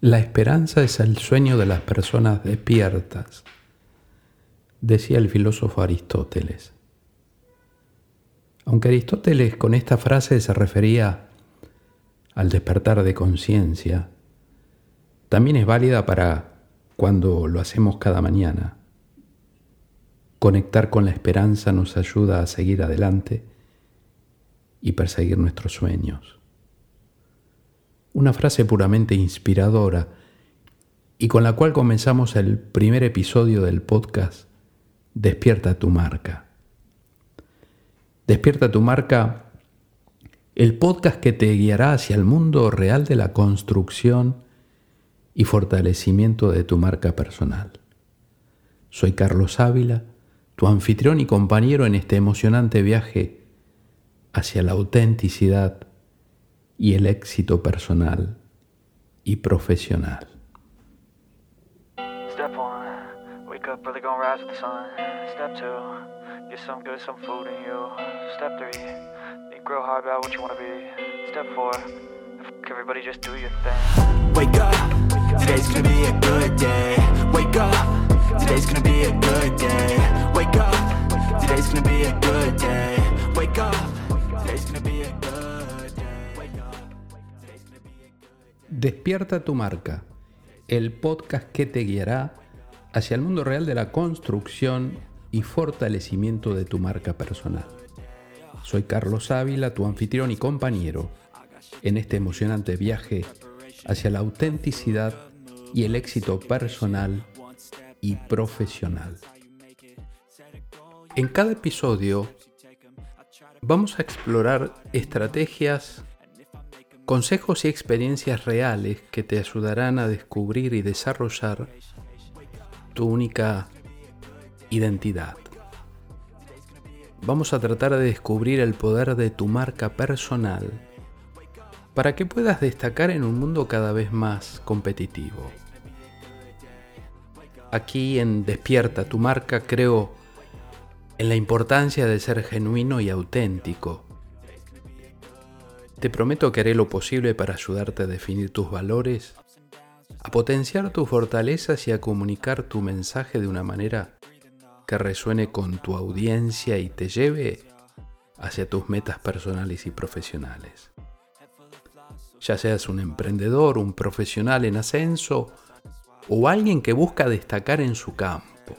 La esperanza es el sueño de las personas despiertas, decía el filósofo Aristóteles. Aunque Aristóteles con esta frase se refería al despertar de conciencia, también es válida para cuando lo hacemos cada mañana. Conectar con la esperanza nos ayuda a seguir adelante y perseguir nuestros sueños una frase puramente inspiradora y con la cual comenzamos el primer episodio del podcast Despierta tu marca. Despierta tu marca, el podcast que te guiará hacia el mundo real de la construcción y fortalecimiento de tu marca personal. Soy Carlos Ávila, tu anfitrión y compañero en este emocionante viaje hacia la autenticidad y el éxito personal y profesional. Step one, wake up early, gonna rise with the sun. Step two, get some good, some food in you. Step three, think real hard about what you wanna be. Step four, everybody just do your thing. Wake up, today's gonna be a good day. Wake up, today's gonna be a good day. Wake up, today's gonna be a good day. Wake up, today's gonna be a good day. Despierta tu marca, el podcast que te guiará hacia el mundo real de la construcción y fortalecimiento de tu marca personal. Soy Carlos Ávila, tu anfitrión y compañero en este emocionante viaje hacia la autenticidad y el éxito personal y profesional. En cada episodio vamos a explorar estrategias consejos y experiencias reales que te ayudarán a descubrir y desarrollar tu única identidad. Vamos a tratar de descubrir el poder de tu marca personal para que puedas destacar en un mundo cada vez más competitivo. Aquí en Despierta tu marca creo en la importancia de ser genuino y auténtico te prometo que haré lo posible para ayudarte a definir tus valores, a potenciar tus fortalezas y a comunicar tu mensaje de una manera que resuene con tu audiencia y te lleve hacia tus metas personales y profesionales. Ya seas un emprendedor, un profesional en ascenso o alguien que busca destacar en su campo.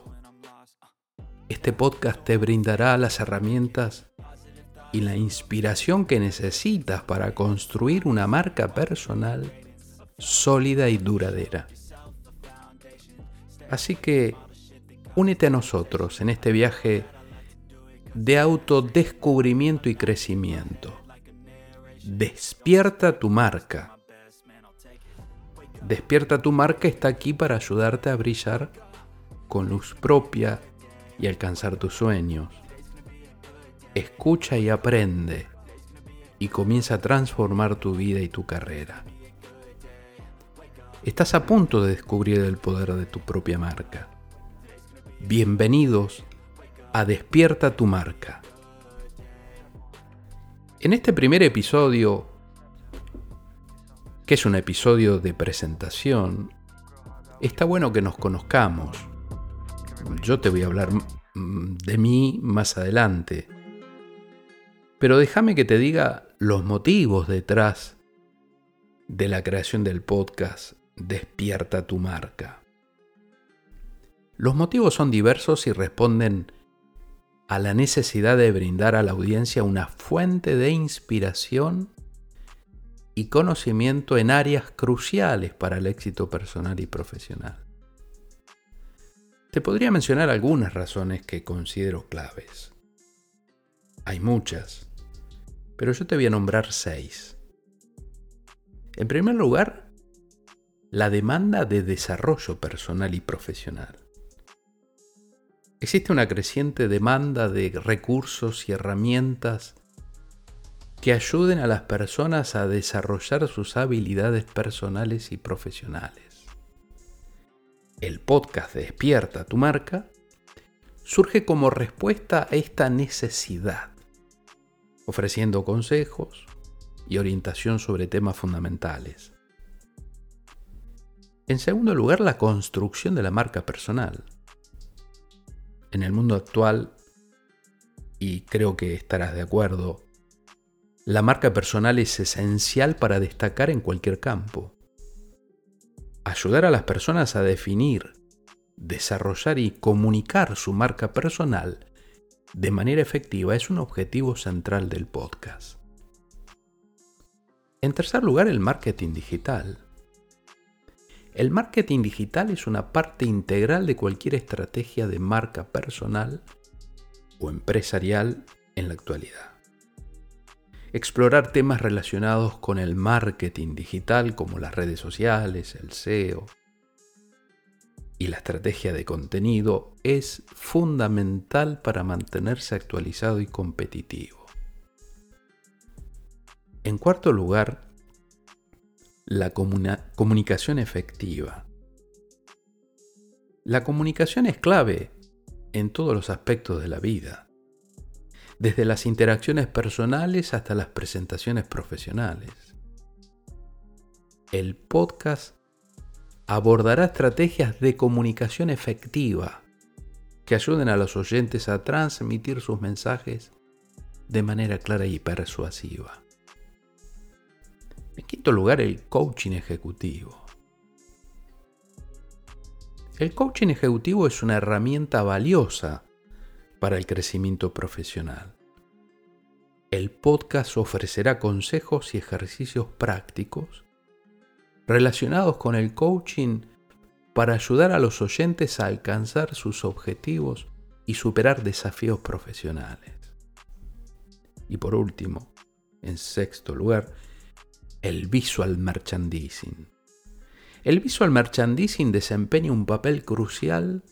Este podcast te brindará las herramientas y la inspiración que necesitas para construir una marca personal sólida y duradera. Así que únete a nosotros en este viaje de autodescubrimiento y crecimiento. Despierta tu marca. Despierta tu marca está aquí para ayudarte a brillar con luz propia y alcanzar tus sueños escucha y aprende y comienza a transformar tu vida y tu carrera. Estás a punto de descubrir el poder de tu propia marca. Bienvenidos a Despierta tu marca. En este primer episodio, que es un episodio de presentación, está bueno que nos conozcamos. Yo te voy a hablar de mí más adelante pero déjame que te diga los motivos detrás de la creación del podcast Despierta tu marca. Los motivos son diversos y responden a la necesidad de brindar a la audiencia una fuente de inspiración y conocimiento en áreas cruciales para el éxito personal y profesional. Te podría mencionar algunas razones que considero claves. Hay muchas, pero yo te voy a nombrar seis. En primer lugar, la demanda de desarrollo personal y profesional. Existe una creciente demanda de recursos y herramientas que ayuden a las personas a desarrollar sus habilidades personales y profesionales. El podcast Despierta tu marca surge como respuesta a esta necesidad ofreciendo consejos y orientación sobre temas fundamentales. En segundo lugar, la construcción de la marca personal. En el mundo actual, y creo que estarás de acuerdo, la marca personal es esencial para destacar en cualquier campo. Ayudar a las personas a definir, desarrollar y comunicar su marca personal de manera efectiva es un objetivo central del podcast. En tercer lugar, el marketing digital. El marketing digital es una parte integral de cualquier estrategia de marca personal o empresarial en la actualidad. Explorar temas relacionados con el marketing digital como las redes sociales, el SEO y la estrategia de contenido es fundamental para mantenerse actualizado y competitivo. En cuarto lugar, la comunicación efectiva. La comunicación es clave en todos los aspectos de la vida, desde las interacciones personales hasta las presentaciones profesionales. El podcast abordará estrategias de comunicación efectiva que ayuden a los oyentes a transmitir sus mensajes de manera clara y persuasiva. En quinto lugar, el coaching ejecutivo. El coaching ejecutivo es una herramienta valiosa para el crecimiento profesional. El podcast ofrecerá consejos y ejercicios prácticos relacionados con el coaching para ayudar a los oyentes a alcanzar sus objetivos y superar desafíos profesionales. Y por último, en sexto lugar, el visual merchandising. El visual merchandising desempeña un papel crucial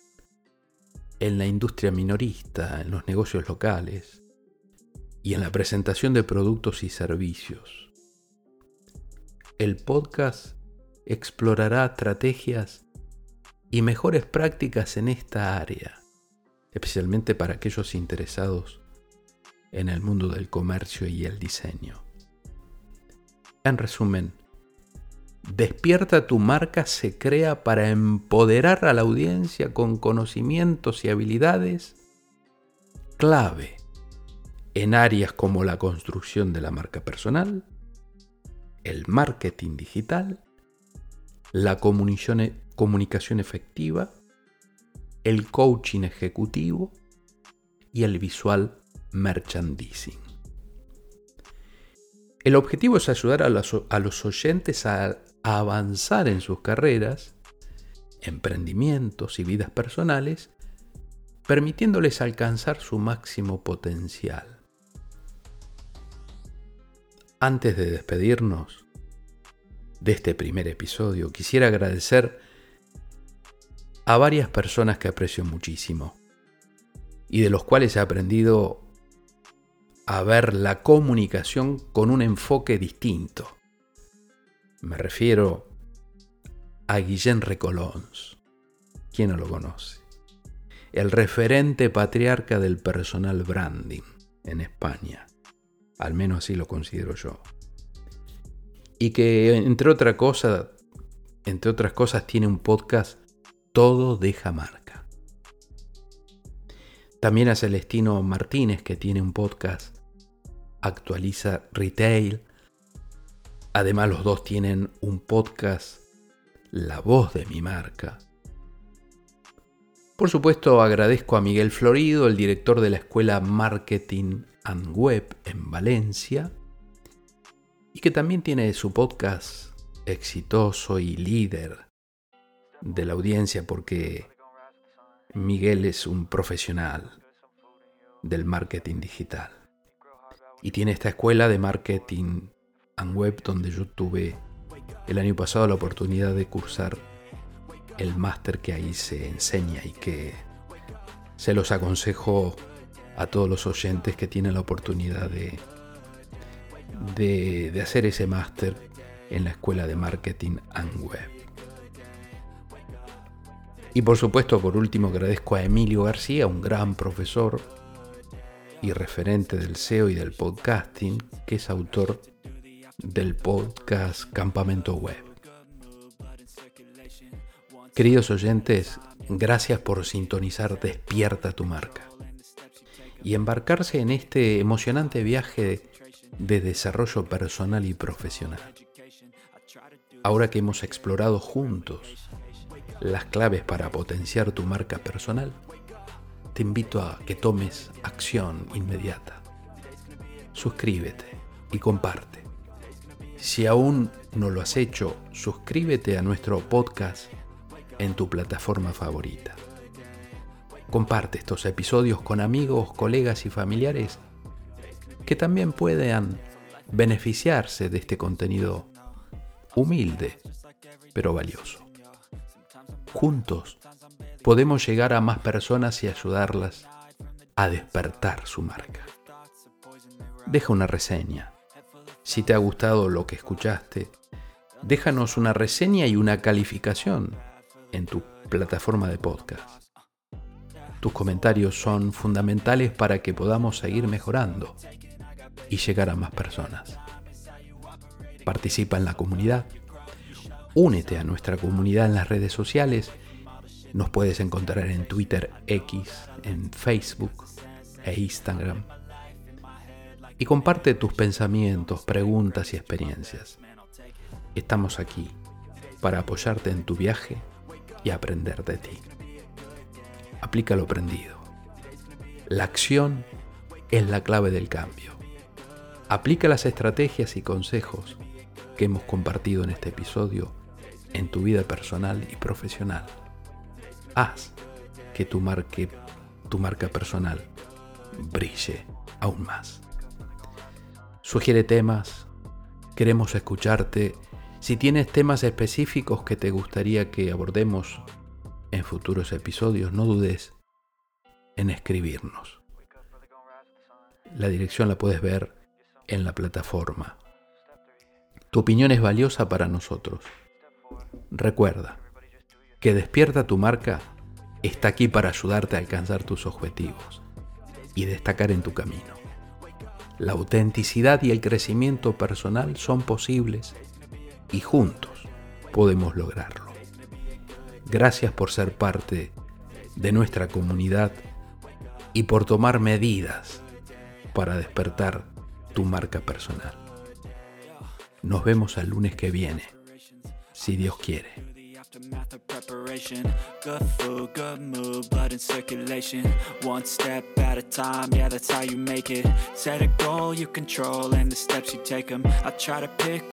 en la industria minorista, en los negocios locales y en la presentación de productos y servicios. El podcast explorará estrategias y mejores prácticas en esta área, especialmente para aquellos interesados en el mundo del comercio y el diseño. En resumen, Despierta tu marca se crea para empoderar a la audiencia con conocimientos y habilidades clave en áreas como la construcción de la marca personal, el marketing digital, la comunicación efectiva, el coaching ejecutivo y el visual merchandising. El objetivo es ayudar a los, oyentes a, avanzar en sus carreras, emprendimientos y vidas personales, permitiéndoles alcanzar su máximo potencial. Antes de despedirnos de este primer episodio, quisiera agradecer a varias personas que aprecio muchísimo y de los cuales he aprendido a ver la comunicación con un enfoque distinto. Me refiero a Guillén Recolons. ¿Quién no lo conoce? El referente patriarca del personal branding en España. Al menos así lo considero yo. Y que entre otra cosa, entre otras cosas tiene un podcast Todo deja marca. También a Celestino Martínez que tiene un podcast actualiza retail. Además los dos tienen un podcast, La voz de mi marca. Por supuesto agradezco a Miguel Florido, el director de la Escuela Marketing and Web en Valencia, y que también tiene su podcast exitoso y líder de la audiencia porque Miguel es un profesional del marketing digital. Y tiene esta escuela de marketing and web donde yo tuve el año pasado la oportunidad de cursar el máster que ahí se enseña y que se los aconsejo a todos los oyentes que tienen la oportunidad de, de, hacer ese máster en la escuela de marketing and web. Y por supuesto, por último, agradezco a Emilio García, un gran profesor y referente del SEO y del podcasting, que es autor del podcast Campamento Web. Queridos oyentes, gracias por sintonizar Despierta tu marca y embarcarse en este emocionante viaje de desarrollo personal y profesional. Ahora que hemos explorado juntos las claves para potenciar tu marca personal, te invito a que tomes acción inmediata. Suscríbete y comparte. Si aún no lo has hecho, suscríbete a nuestro podcast en tu plataforma favorita. Comparte estos episodios con amigos, colegas y familiares que también puedan beneficiarse de este contenido humilde, pero valioso. Juntos podemos llegar a más personas y ayudarlas a despertar su marca. Deja una reseña. Si te ha gustado lo que escuchaste, déjanos una reseña y una calificación en tu plataforma de podcast. Tus comentarios son fundamentales para que podamos seguir mejorando y llegar a más personas. Participa en la comunidad. Únete a nuestra comunidad en las redes sociales. Nos puedes encontrar en Twitter X, en Facebook e Instagram. Y comparte tus pensamientos, preguntas y experiencias. Estamos aquí para apoyarte en tu viaje y aprender de ti aplica lo aprendido. La acción es la clave del cambio. Aplica las estrategias y consejos que hemos compartido en este episodio en tu vida personal y profesional. Haz que tu, marca personal brille aún más. Sugiere temas, queremos escucharte. Si tienes temas específicos que te gustaría que abordemos en futuros episodios, no dudes en escribirnos. La dirección la puedes ver en la plataforma. Tu opinión es valiosa para nosotros. Recuerda que Despierta tu marca está aquí para ayudarte a alcanzar tus objetivos y destacar en tu camino. La autenticidad y el crecimiento personal son posibles y juntos podemos lograrlo. Gracias por ser parte de nuestra comunidad y por tomar medidas para despertar tu marca personal. Nos vemos el lunes que viene, si Dios quiere. Set a goal you control and the steps you take them. I try to pick